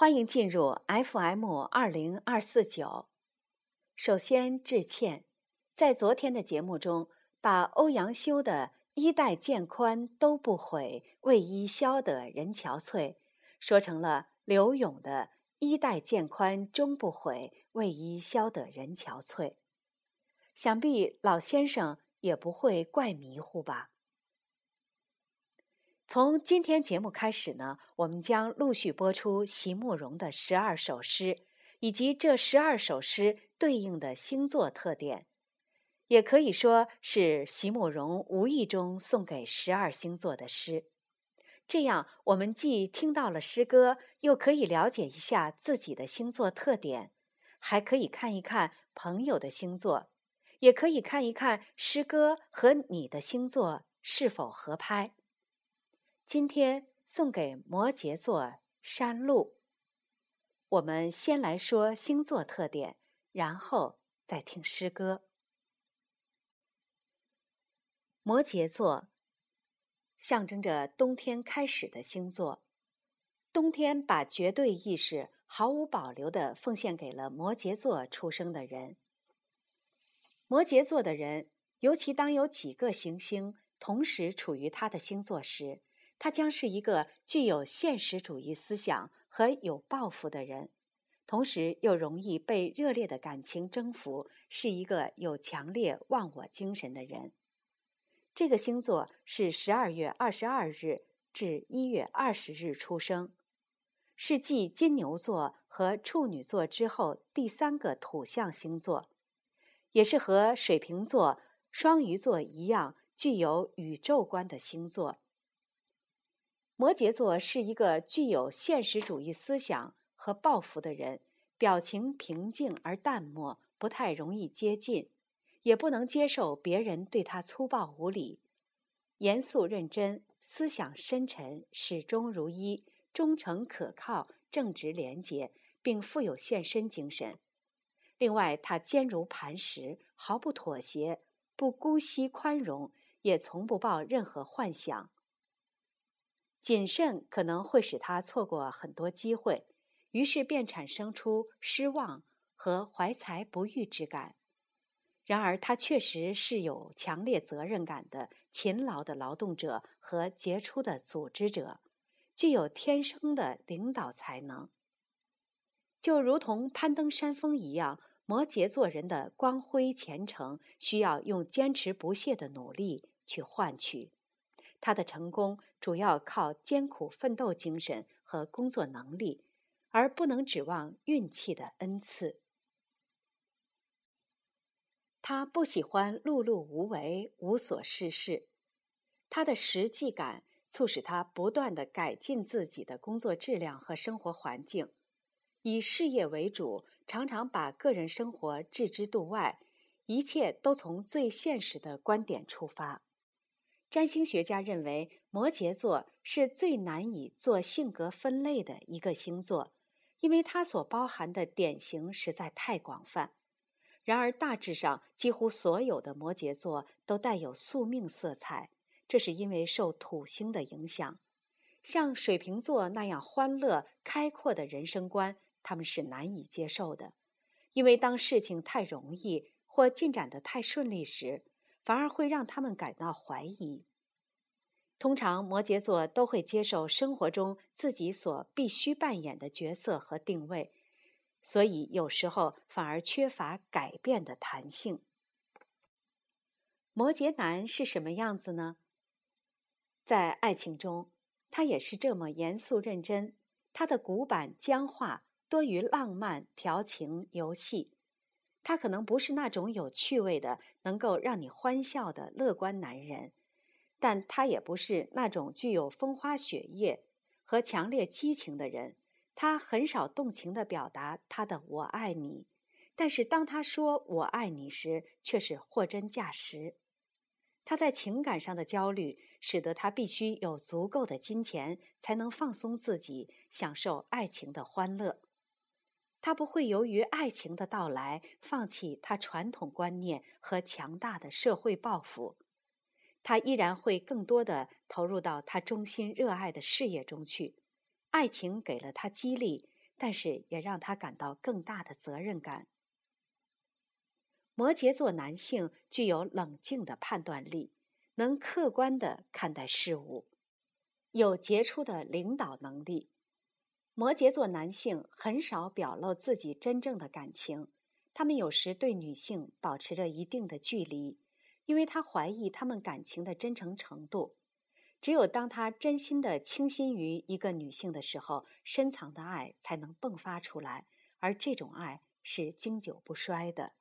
欢迎进入 FM 二零二四九。首先致歉，在昨天的节目中，把欧阳修的“衣带渐宽都不悔，为伊消得人憔悴”说成了刘永的“衣带渐宽终不悔，为伊消得人憔悴”。想必老先生也不会怪迷糊吧？从今天节目开始呢，我们将陆续播出席慕容的十二首诗，以及这十二首诗对应的星座特点，也可以说是席慕容无意中送给十二星座的诗。这样，我们既听到了诗歌，又可以了解一下自己的星座特点，还可以看一看朋友的星座，也可以看一看诗歌和你的星座是否合拍。今天送给摩羯座山路。我们先来说星座特点，然后再听诗歌。摩羯座象征着冬天开始的星座，冬天把绝对意识毫无保留的奉献给了摩羯座出生的人。摩羯座的人，尤其当有几个行星同时处于他的星座时。他将是一个具有现实主义思想和有抱负的人，同时又容易被热烈的感情征服，是一个有强烈忘我精神的人。这个星座是十二月二十二日至一月二十日出生，是继金牛座和处女座之后第三个土象星座，也是和水瓶座、双鱼座一样具有宇宙观的星座。摩羯座是一个具有现实主义思想和抱负的人，表情平静而淡漠，不太容易接近，也不能接受别人对他粗暴无礼。严肃认真，思想深沉，始终如一，忠诚可靠，正直廉洁，并富有献身精神。另外，他坚如磐石，毫不妥协，不姑息宽容，也从不抱任何幻想。谨慎可能会使他错过很多机会，于是便产生出失望和怀才不遇之感。然而，他确实是有强烈责任感的勤劳的劳动者和杰出的组织者，具有天生的领导才能。就如同攀登山峰一样，摩羯座人的光辉前程需要用坚持不懈的努力去换取。他的成功主要靠艰苦奋斗精神和工作能力，而不能指望运气的恩赐。他不喜欢碌碌无为、无所事事。他的实际感促使他不断的改进自己的工作质量和生活环境，以事业为主，常常把个人生活置之度外，一切都从最现实的观点出发。占星学家认为，摩羯座是最难以做性格分类的一个星座，因为它所包含的典型实在太广泛。然而，大致上，几乎所有的摩羯座都带有宿命色彩，这是因为受土星的影响。像水瓶座那样欢乐开阔的人生观，他们是难以接受的，因为当事情太容易或进展得太顺利时。反而会让他们感到怀疑。通常，摩羯座都会接受生活中自己所必须扮演的角色和定位，所以有时候反而缺乏改变的弹性。摩羯男是什么样子呢？在爱情中，他也是这么严肃认真，他的古板僵化多于浪漫调情游戏。他可能不是那种有趣味的、能够让你欢笑的乐观男人，但他也不是那种具有风花雪月和强烈激情的人。他很少动情地表达他的“我爱你”，但是当他说“我爱你”时，却是货真价实。他在情感上的焦虑，使得他必须有足够的金钱，才能放松自己，享受爱情的欢乐。他不会由于爱情的到来放弃他传统观念和强大的社会抱负，他依然会更多的投入到他衷心热爱的事业中去。爱情给了他激励，但是也让他感到更大的责任感。摩羯座男性具有冷静的判断力，能客观的看待事物，有杰出的领导能力。摩羯座男性很少表露自己真正的感情，他们有时对女性保持着一定的距离，因为他怀疑他们感情的真诚程度。只有当他真心的倾心于一个女性的时候，深藏的爱才能迸发出来，而这种爱是经久不衰的。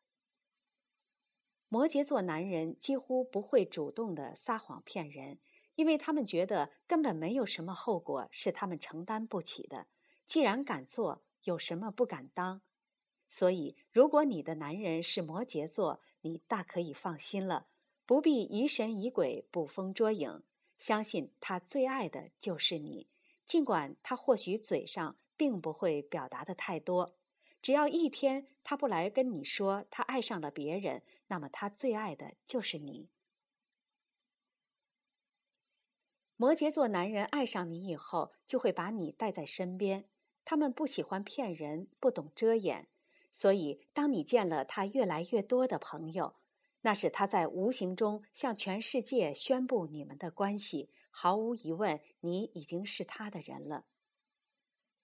摩羯座男人几乎不会主动的撒谎骗人，因为他们觉得根本没有什么后果是他们承担不起的。既然敢做，有什么不敢当？所以，如果你的男人是摩羯座，你大可以放心了，不必疑神疑鬼、捕风捉影。相信他最爱的就是你，尽管他或许嘴上并不会表达的太多。只要一天他不来跟你说他爱上了别人，那么他最爱的就是你。摩羯座男人爱上你以后，就会把你带在身边。他们不喜欢骗人，不懂遮掩，所以当你见了他越来越多的朋友，那是他在无形中向全世界宣布你们的关系。毫无疑问，你已经是他的人了。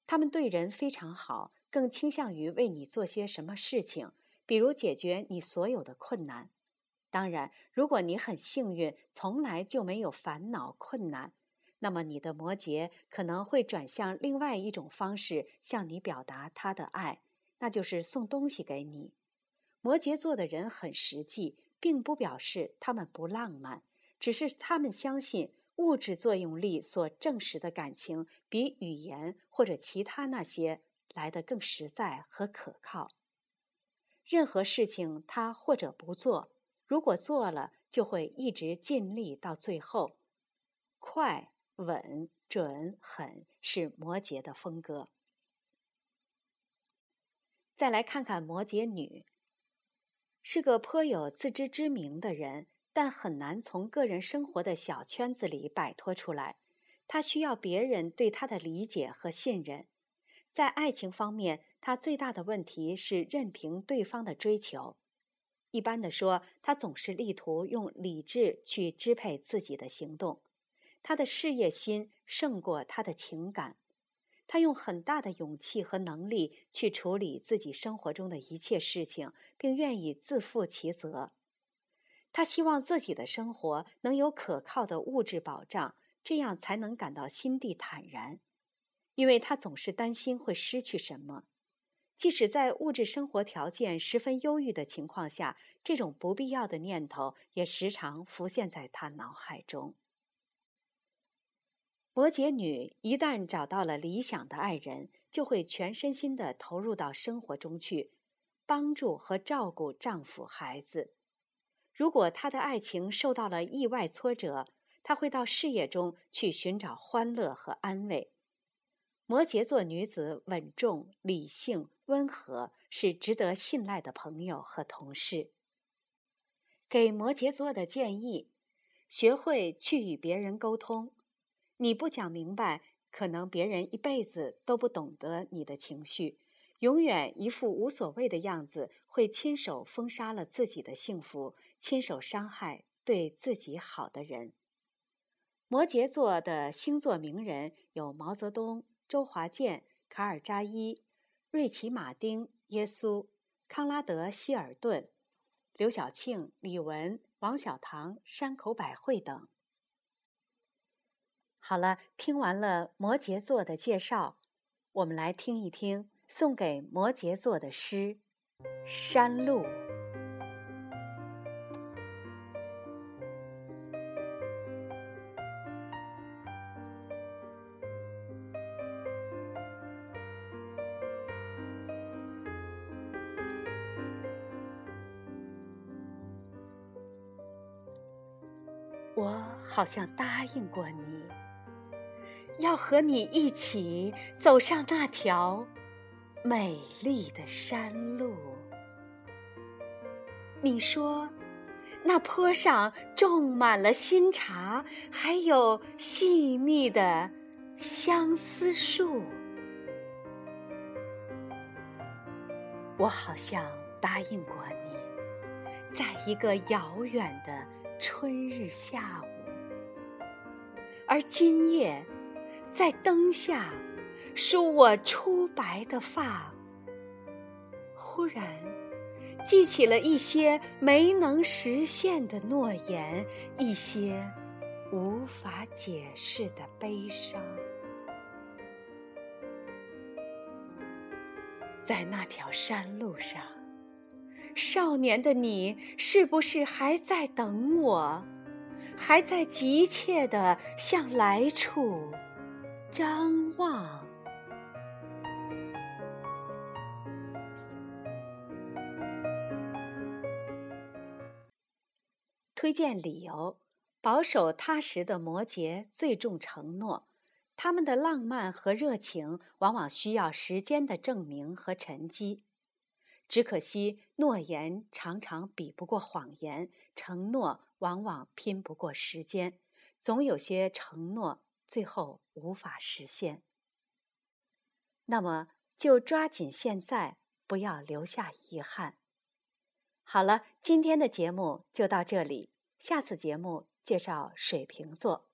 他们对人非常好。更倾向于为你做些什么事情，比如解决你所有的困难。当然，如果你很幸运，从来就没有烦恼困难，那么你的摩羯可能会转向另外一种方式向你表达他的爱，那就是送东西给你。摩羯座的人很实际，并不表示他们不浪漫，只是他们相信物质作用力所证实的感情比语言或者其他那些。来得更实在和可靠。任何事情他或者不做，如果做了，就会一直尽力到最后。快、稳、准、狠是摩羯的风格。再来看看摩羯女，是个颇有自知之明的人，但很难从个人生活的小圈子里摆脱出来。她需要别人对她的理解和信任。在爱情方面，她最大的问题是任凭对方的追求。一般的说，她总是力图用理智去支配自己的行动。他的事业心胜过他的情感。他用很大的勇气和能力去处理自己生活中的一切事情，并愿意自负其责。他希望自己的生活能有可靠的物质保障，这样才能感到心地坦然。因为他总是担心会失去什么，即使在物质生活条件十分优裕的情况下，这种不必要的念头也时常浮现在他脑海中。摩羯女一旦找到了理想的爱人，就会全身心的投入到生活中去，帮助和照顾丈夫、孩子。如果她的爱情受到了意外挫折，她会到事业中去寻找欢乐和安慰。摩羯座女子稳重、理性、温和，是值得信赖的朋友和同事。给摩羯座的建议：学会去与别人沟通。你不讲明白，可能别人一辈子都不懂得你的情绪。永远一副无所谓的样子，会亲手封杀了自己的幸福，亲手伤害对自己好的人。摩羯座的星座名人有毛泽东。周华健、卡尔扎伊、瑞奇·马丁、耶稣、康拉德·希尔顿、刘晓庆、李玟、王小棠、山口百惠等。好了，听完了摩羯座的介绍，我们来听一听送给摩羯座的诗《山路》。我好像答应过你，要和你一起走上那条美丽的山路。你说，那坡上种满了新茶，还有细密的相思树。我好像答应过你，在一个遥远的春日下午，而今夜，在灯下梳我初白的发，忽然记起了一些没能实现的诺言，一些无法解释的悲伤。在那条山路上，少年的你是不是还在等我？还在急切地向来处张望？推荐理由：保守踏实的摩羯最重承诺。他们的浪漫和热情往往需要时间的证明和沉积，只可惜诺言常常比不过谎言，承诺往往拼不过时间，总有些承诺最后无法实现。那么就抓紧现在，不要留下遗憾。好了，今天的节目就到这里，下次节目介绍水瓶座。